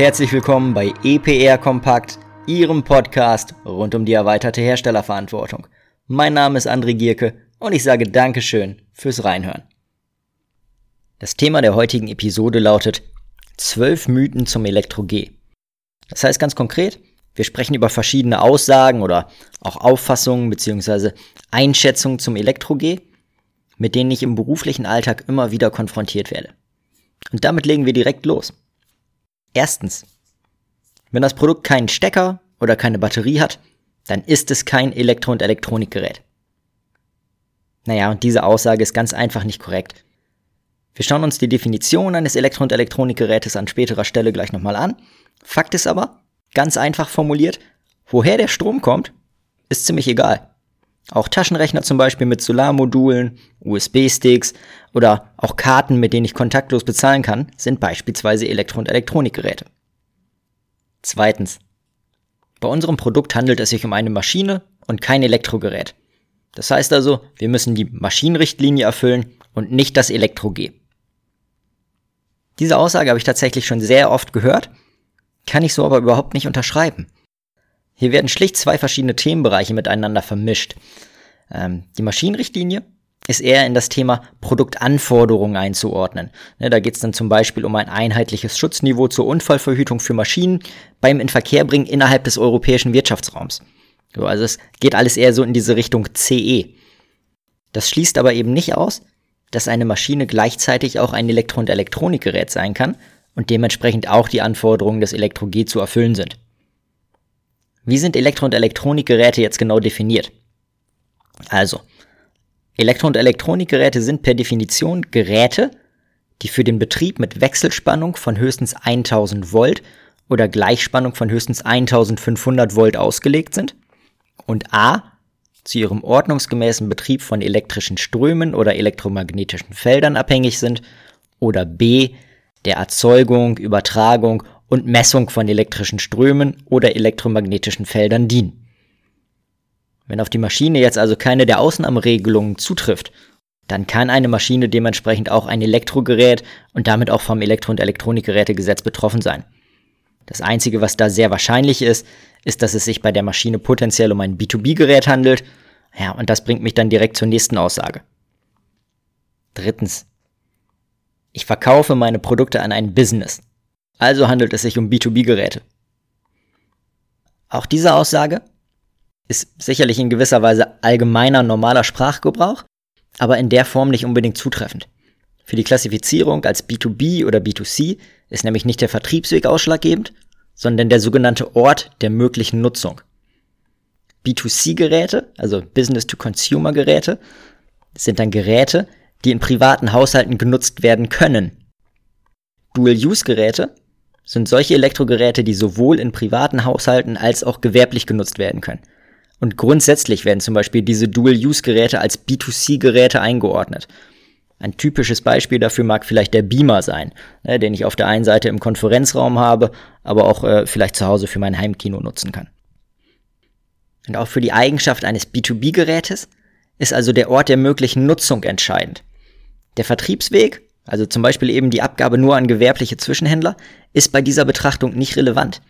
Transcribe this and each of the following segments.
herzlich willkommen bei EPR Kompakt, Ihrem Podcast rund um die erweiterte Herstellerverantwortung. Mein Name ist André Gierke und ich sage Dankeschön fürs Reinhören. Das Thema der heutigen Episode lautet 12 Mythen zum Elektro-G. Das heißt ganz konkret, wir sprechen über verschiedene Aussagen oder auch Auffassungen bzw. Einschätzungen zum Elektro-G, mit denen ich im beruflichen Alltag immer wieder konfrontiert werde. Und damit legen wir direkt los. Erstens. Wenn das Produkt keinen Stecker oder keine Batterie hat, dann ist es kein Elektro- und Elektronikgerät. Naja, und diese Aussage ist ganz einfach nicht korrekt. Wir schauen uns die Definition eines Elektro- und Elektronikgerätes an späterer Stelle gleich nochmal an. Fakt ist aber, ganz einfach formuliert, woher der Strom kommt, ist ziemlich egal. Auch Taschenrechner zum Beispiel mit Solarmodulen, USB-Sticks oder auch Karten, mit denen ich kontaktlos bezahlen kann, sind beispielsweise Elektro- und Elektronikgeräte. Zweitens. Bei unserem Produkt handelt es sich um eine Maschine und kein Elektrogerät. Das heißt also, wir müssen die Maschinenrichtlinie erfüllen und nicht das Elektro-G. Diese Aussage habe ich tatsächlich schon sehr oft gehört, kann ich so aber überhaupt nicht unterschreiben. Hier werden schlicht zwei verschiedene Themenbereiche miteinander vermischt. Ähm, die Maschinenrichtlinie ist eher in das Thema Produktanforderungen einzuordnen. Ne, da geht es dann zum Beispiel um ein einheitliches Schutzniveau zur Unfallverhütung für Maschinen beim Inverkehrbringen innerhalb des europäischen Wirtschaftsraums. So, also es geht alles eher so in diese Richtung CE. Das schließt aber eben nicht aus, dass eine Maschine gleichzeitig auch ein Elektro- und Elektronikgerät sein kann und dementsprechend auch die Anforderungen des Elektro-G zu erfüllen sind. Wie sind Elektro- und Elektronikgeräte jetzt genau definiert? Also, Elektro- und Elektronikgeräte sind per Definition Geräte, die für den Betrieb mit Wechselspannung von höchstens 1000 Volt oder Gleichspannung von höchstens 1500 Volt ausgelegt sind und a. zu ihrem ordnungsgemäßen Betrieb von elektrischen Strömen oder elektromagnetischen Feldern abhängig sind oder b. der Erzeugung, Übertragung und Messung von elektrischen Strömen oder elektromagnetischen Feldern dienen. Wenn auf die Maschine jetzt also keine der Ausnahmeregelungen zutrifft, dann kann eine Maschine dementsprechend auch ein Elektrogerät und damit auch vom Elektro- und Elektronikgerätegesetz betroffen sein. Das Einzige, was da sehr wahrscheinlich ist, ist, dass es sich bei der Maschine potenziell um ein B2B-Gerät handelt. Ja, und das bringt mich dann direkt zur nächsten Aussage. Drittens. Ich verkaufe meine Produkte an ein Business. Also handelt es sich um B2B-Geräte. Auch diese Aussage ist sicherlich in gewisser Weise allgemeiner normaler Sprachgebrauch, aber in der Form nicht unbedingt zutreffend. Für die Klassifizierung als B2B oder B2C ist nämlich nicht der Vertriebsweg ausschlaggebend, sondern der sogenannte Ort der möglichen Nutzung. B2C-Geräte, also Business-to-Consumer-Geräte, sind dann Geräte, die in privaten Haushalten genutzt werden können. Dual-Use-Geräte sind solche Elektrogeräte, die sowohl in privaten Haushalten als auch gewerblich genutzt werden können. Und grundsätzlich werden zum Beispiel diese Dual-Use-Geräte als B2C-Geräte eingeordnet. Ein typisches Beispiel dafür mag vielleicht der Beamer sein, ne, den ich auf der einen Seite im Konferenzraum habe, aber auch äh, vielleicht zu Hause für mein Heimkino nutzen kann. Und auch für die Eigenschaft eines B2B-Gerätes ist also der Ort der möglichen Nutzung entscheidend. Der Vertriebsweg also zum Beispiel eben die Abgabe nur an gewerbliche Zwischenhändler, ist bei dieser Betrachtung nicht relevant.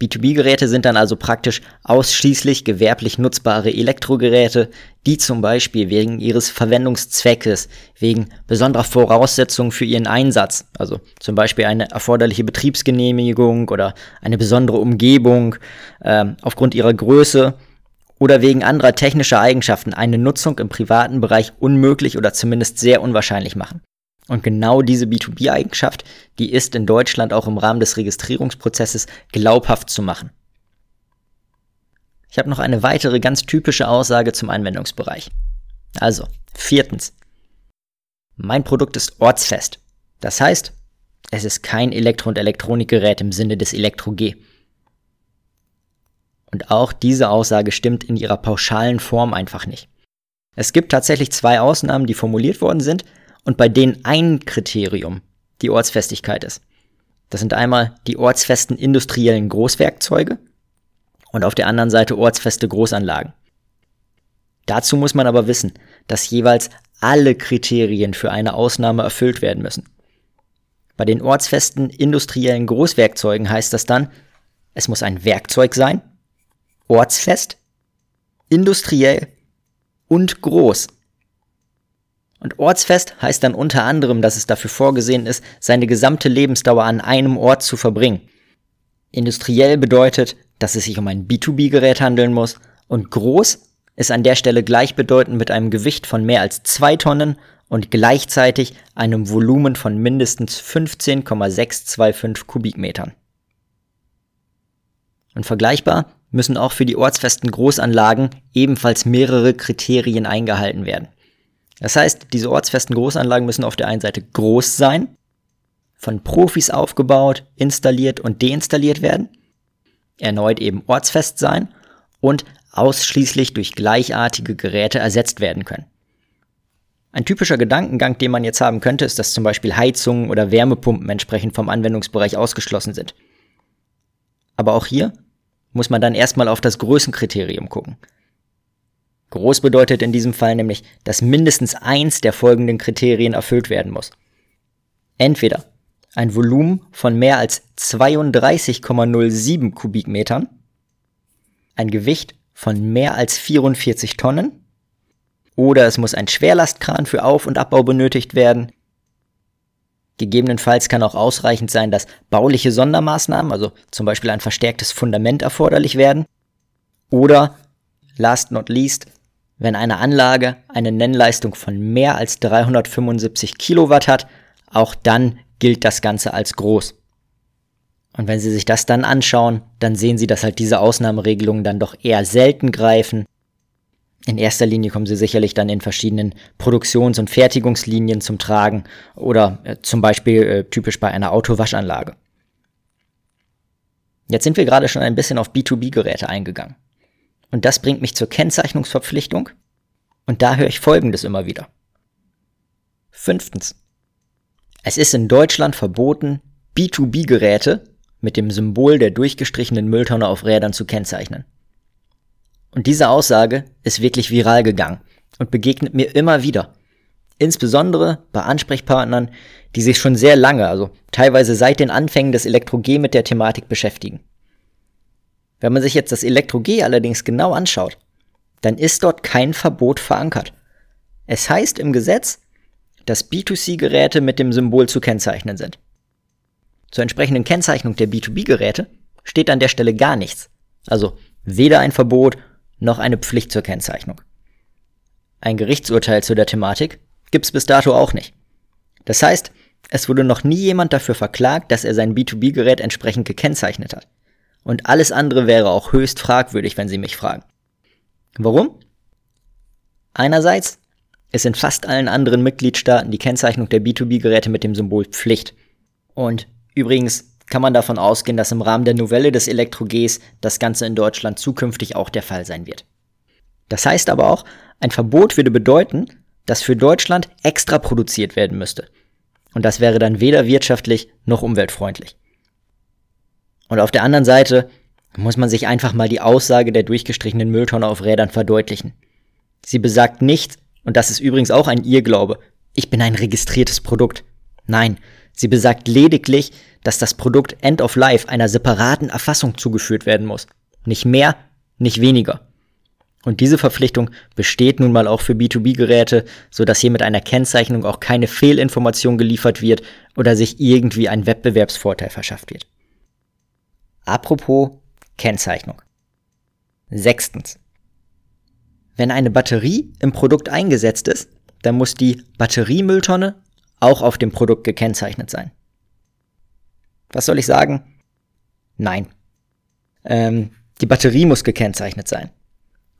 B2B-Geräte sind dann also praktisch ausschließlich gewerblich nutzbare Elektrogeräte, die zum Beispiel wegen ihres Verwendungszweckes, wegen besonderer Voraussetzungen für ihren Einsatz, also zum Beispiel eine erforderliche Betriebsgenehmigung oder eine besondere Umgebung, äh, aufgrund ihrer Größe oder wegen anderer technischer Eigenschaften eine Nutzung im privaten Bereich unmöglich oder zumindest sehr unwahrscheinlich machen. Und genau diese B2B-Eigenschaft, die ist in Deutschland auch im Rahmen des Registrierungsprozesses glaubhaft zu machen. Ich habe noch eine weitere ganz typische Aussage zum Anwendungsbereich. Also, viertens. Mein Produkt ist ortsfest. Das heißt, es ist kein Elektro- und Elektronikgerät im Sinne des Elektro-G. Und auch diese Aussage stimmt in ihrer pauschalen Form einfach nicht. Es gibt tatsächlich zwei Ausnahmen, die formuliert worden sind, und bei denen ein Kriterium die Ortsfestigkeit ist. Das sind einmal die ortsfesten industriellen Großwerkzeuge und auf der anderen Seite ortsfeste Großanlagen. Dazu muss man aber wissen, dass jeweils alle Kriterien für eine Ausnahme erfüllt werden müssen. Bei den ortsfesten industriellen Großwerkzeugen heißt das dann, es muss ein Werkzeug sein, ortsfest, industriell und groß. Und ortsfest heißt dann unter anderem, dass es dafür vorgesehen ist, seine gesamte Lebensdauer an einem Ort zu verbringen. Industriell bedeutet, dass es sich um ein B2B-Gerät handeln muss und groß ist an der Stelle gleichbedeutend mit einem Gewicht von mehr als zwei Tonnen und gleichzeitig einem Volumen von mindestens 15,625 Kubikmetern. Und vergleichbar müssen auch für die ortsfesten Großanlagen ebenfalls mehrere Kriterien eingehalten werden. Das heißt, diese ortsfesten Großanlagen müssen auf der einen Seite groß sein, von Profis aufgebaut, installiert und deinstalliert werden, erneut eben ortsfest sein und ausschließlich durch gleichartige Geräte ersetzt werden können. Ein typischer Gedankengang, den man jetzt haben könnte, ist, dass zum Beispiel Heizungen oder Wärmepumpen entsprechend vom Anwendungsbereich ausgeschlossen sind. Aber auch hier muss man dann erstmal auf das Größenkriterium gucken. Groß bedeutet in diesem Fall nämlich, dass mindestens eins der folgenden Kriterien erfüllt werden muss. Entweder ein Volumen von mehr als 32,07 Kubikmetern, ein Gewicht von mehr als 44 Tonnen, oder es muss ein Schwerlastkran für Auf- und Abbau benötigt werden. Gegebenenfalls kann auch ausreichend sein, dass bauliche Sondermaßnahmen, also zum Beispiel ein verstärktes Fundament erforderlich werden. Oder, last not least, wenn eine Anlage eine Nennleistung von mehr als 375 Kilowatt hat, auch dann gilt das Ganze als groß. Und wenn Sie sich das dann anschauen, dann sehen Sie, dass halt diese Ausnahmeregelungen dann doch eher selten greifen. In erster Linie kommen sie sicherlich dann in verschiedenen Produktions- und Fertigungslinien zum Tragen oder äh, zum Beispiel äh, typisch bei einer Autowaschanlage. Jetzt sind wir gerade schon ein bisschen auf B2B-Geräte eingegangen. Und das bringt mich zur Kennzeichnungsverpflichtung. Und da höre ich Folgendes immer wieder. Fünftens. Es ist in Deutschland verboten, B2B-Geräte mit dem Symbol der durchgestrichenen Mülltonne auf Rädern zu kennzeichnen. Und diese Aussage ist wirklich viral gegangen und begegnet mir immer wieder. Insbesondere bei Ansprechpartnern, die sich schon sehr lange, also teilweise seit den Anfängen des Elektro-G mit der Thematik beschäftigen. Wenn man sich jetzt das Elektro-G allerdings genau anschaut, dann ist dort kein Verbot verankert. Es heißt im Gesetz, dass B2C-Geräte mit dem Symbol zu kennzeichnen sind. Zur entsprechenden Kennzeichnung der B2B-Geräte steht an der Stelle gar nichts. Also weder ein Verbot noch eine Pflicht zur Kennzeichnung. Ein Gerichtsurteil zu der Thematik gibt's bis dato auch nicht. Das heißt, es wurde noch nie jemand dafür verklagt, dass er sein B2B-Gerät entsprechend gekennzeichnet hat. Und alles andere wäre auch höchst fragwürdig, wenn Sie mich fragen. Warum? Einerseits ist in fast allen anderen Mitgliedstaaten die Kennzeichnung der B2B-Geräte mit dem Symbol Pflicht. Und übrigens kann man davon ausgehen, dass im Rahmen der Novelle des Elektro-Gs das Ganze in Deutschland zukünftig auch der Fall sein wird. Das heißt aber auch, ein Verbot würde bedeuten, dass für Deutschland extra produziert werden müsste. Und das wäre dann weder wirtschaftlich noch umweltfreundlich. Und auf der anderen Seite muss man sich einfach mal die Aussage der durchgestrichenen Mülltonne auf Rädern verdeutlichen. Sie besagt nicht, und das ist übrigens auch ein Irrglaube, ich bin ein registriertes Produkt. Nein, sie besagt lediglich, dass das Produkt End of Life einer separaten Erfassung zugeführt werden muss. Nicht mehr, nicht weniger. Und diese Verpflichtung besteht nun mal auch für B2B-Geräte, so dass hier mit einer Kennzeichnung auch keine Fehlinformation geliefert wird oder sich irgendwie ein Wettbewerbsvorteil verschafft wird. Apropos Kennzeichnung. Sechstens. Wenn eine Batterie im Produkt eingesetzt ist, dann muss die Batteriemülltonne auch auf dem Produkt gekennzeichnet sein. Was soll ich sagen? Nein. Ähm, die Batterie muss gekennzeichnet sein.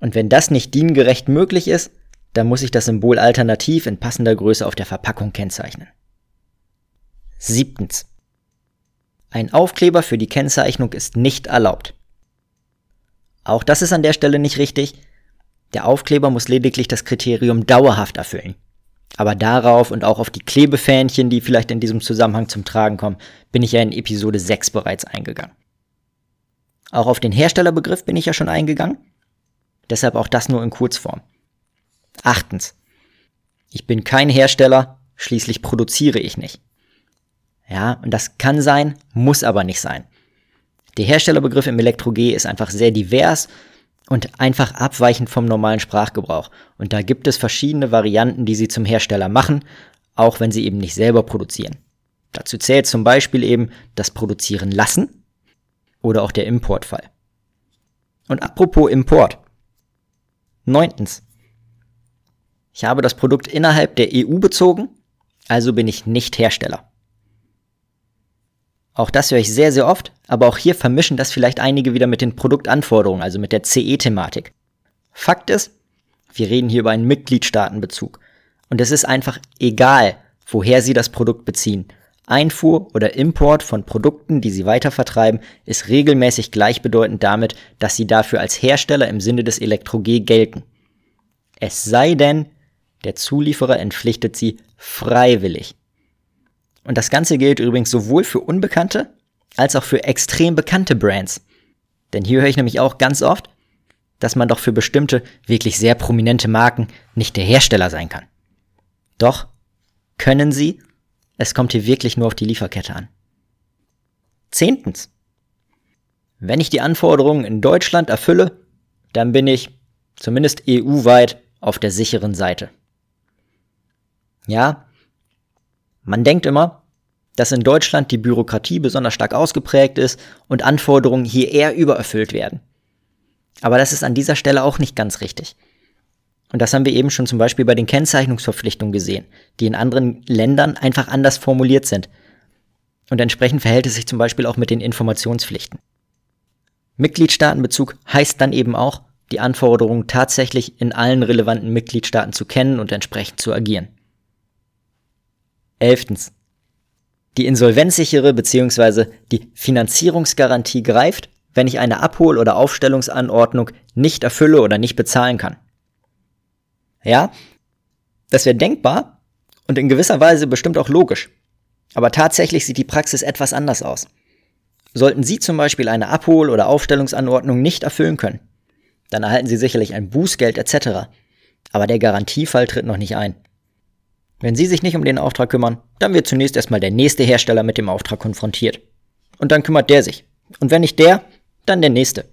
Und wenn das nicht diengerecht möglich ist, dann muss ich das Symbol alternativ in passender Größe auf der Verpackung kennzeichnen. Siebtens. Ein Aufkleber für die Kennzeichnung ist nicht erlaubt. Auch das ist an der Stelle nicht richtig. Der Aufkleber muss lediglich das Kriterium dauerhaft erfüllen. Aber darauf und auch auf die Klebefähnchen, die vielleicht in diesem Zusammenhang zum Tragen kommen, bin ich ja in Episode 6 bereits eingegangen. Auch auf den Herstellerbegriff bin ich ja schon eingegangen. Deshalb auch das nur in Kurzform. Achtens. Ich bin kein Hersteller, schließlich produziere ich nicht. Ja, und das kann sein, muss aber nicht sein. Der Herstellerbegriff im Elektro-G ist einfach sehr divers und einfach abweichend vom normalen Sprachgebrauch. Und da gibt es verschiedene Varianten, die sie zum Hersteller machen, auch wenn sie eben nicht selber produzieren. Dazu zählt zum Beispiel eben das Produzieren lassen oder auch der Importfall. Und apropos Import. Neuntens. Ich habe das Produkt innerhalb der EU bezogen, also bin ich nicht Hersteller. Auch das höre ich sehr, sehr oft, aber auch hier vermischen das vielleicht einige wieder mit den Produktanforderungen, also mit der CE-Thematik. Fakt ist, wir reden hier über einen Mitgliedstaatenbezug. Und es ist einfach egal, woher Sie das Produkt beziehen. Einfuhr oder Import von Produkten, die Sie weitervertreiben, ist regelmäßig gleichbedeutend damit, dass Sie dafür als Hersteller im Sinne des Elektro-G gelten. Es sei denn, der Zulieferer entpflichtet Sie freiwillig. Und das Ganze gilt übrigens sowohl für unbekannte als auch für extrem bekannte Brands. Denn hier höre ich nämlich auch ganz oft, dass man doch für bestimmte, wirklich sehr prominente Marken nicht der Hersteller sein kann. Doch können sie, es kommt hier wirklich nur auf die Lieferkette an. Zehntens. Wenn ich die Anforderungen in Deutschland erfülle, dann bin ich, zumindest EU-weit, auf der sicheren Seite. Ja, man denkt immer, dass in Deutschland die Bürokratie besonders stark ausgeprägt ist und Anforderungen hier eher übererfüllt werden. Aber das ist an dieser Stelle auch nicht ganz richtig. Und das haben wir eben schon zum Beispiel bei den Kennzeichnungsverpflichtungen gesehen, die in anderen Ländern einfach anders formuliert sind. Und entsprechend verhält es sich zum Beispiel auch mit den Informationspflichten. Mitgliedstaatenbezug heißt dann eben auch, die Anforderungen tatsächlich in allen relevanten Mitgliedstaaten zu kennen und entsprechend zu agieren. Elftens. Die insolvenzsichere bzw. die Finanzierungsgarantie greift, wenn ich eine Abhol- oder Aufstellungsanordnung nicht erfülle oder nicht bezahlen kann. Ja, das wäre denkbar und in gewisser Weise bestimmt auch logisch. Aber tatsächlich sieht die Praxis etwas anders aus. Sollten Sie zum Beispiel eine Abhol- oder Aufstellungsanordnung nicht erfüllen können, dann erhalten Sie sicherlich ein Bußgeld etc. Aber der Garantiefall tritt noch nicht ein. Wenn Sie sich nicht um den Auftrag kümmern, dann wird zunächst erstmal der nächste Hersteller mit dem Auftrag konfrontiert. Und dann kümmert der sich. Und wenn nicht der, dann der nächste.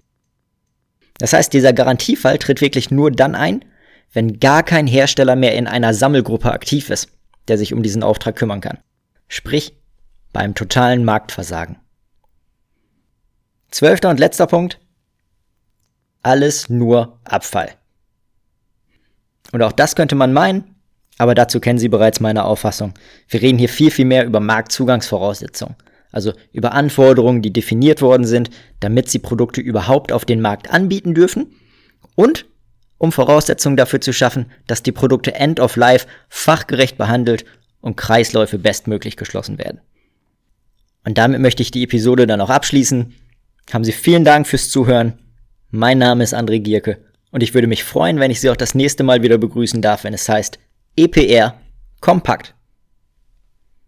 Das heißt, dieser Garantiefall tritt wirklich nur dann ein, wenn gar kein Hersteller mehr in einer Sammelgruppe aktiv ist, der sich um diesen Auftrag kümmern kann. Sprich, beim totalen Marktversagen. Zwölfter und letzter Punkt. Alles nur Abfall. Und auch das könnte man meinen, aber dazu kennen Sie bereits meine Auffassung. Wir reden hier viel, viel mehr über Marktzugangsvoraussetzungen. Also über Anforderungen, die definiert worden sind, damit Sie Produkte überhaupt auf den Markt anbieten dürfen. Und um Voraussetzungen dafür zu schaffen, dass die Produkte End of Life fachgerecht behandelt und Kreisläufe bestmöglich geschlossen werden. Und damit möchte ich die Episode dann auch abschließen. Haben Sie vielen Dank fürs Zuhören. Mein Name ist André Gierke und ich würde mich freuen, wenn ich Sie auch das nächste Mal wieder begrüßen darf, wenn es heißt EPR kompakt.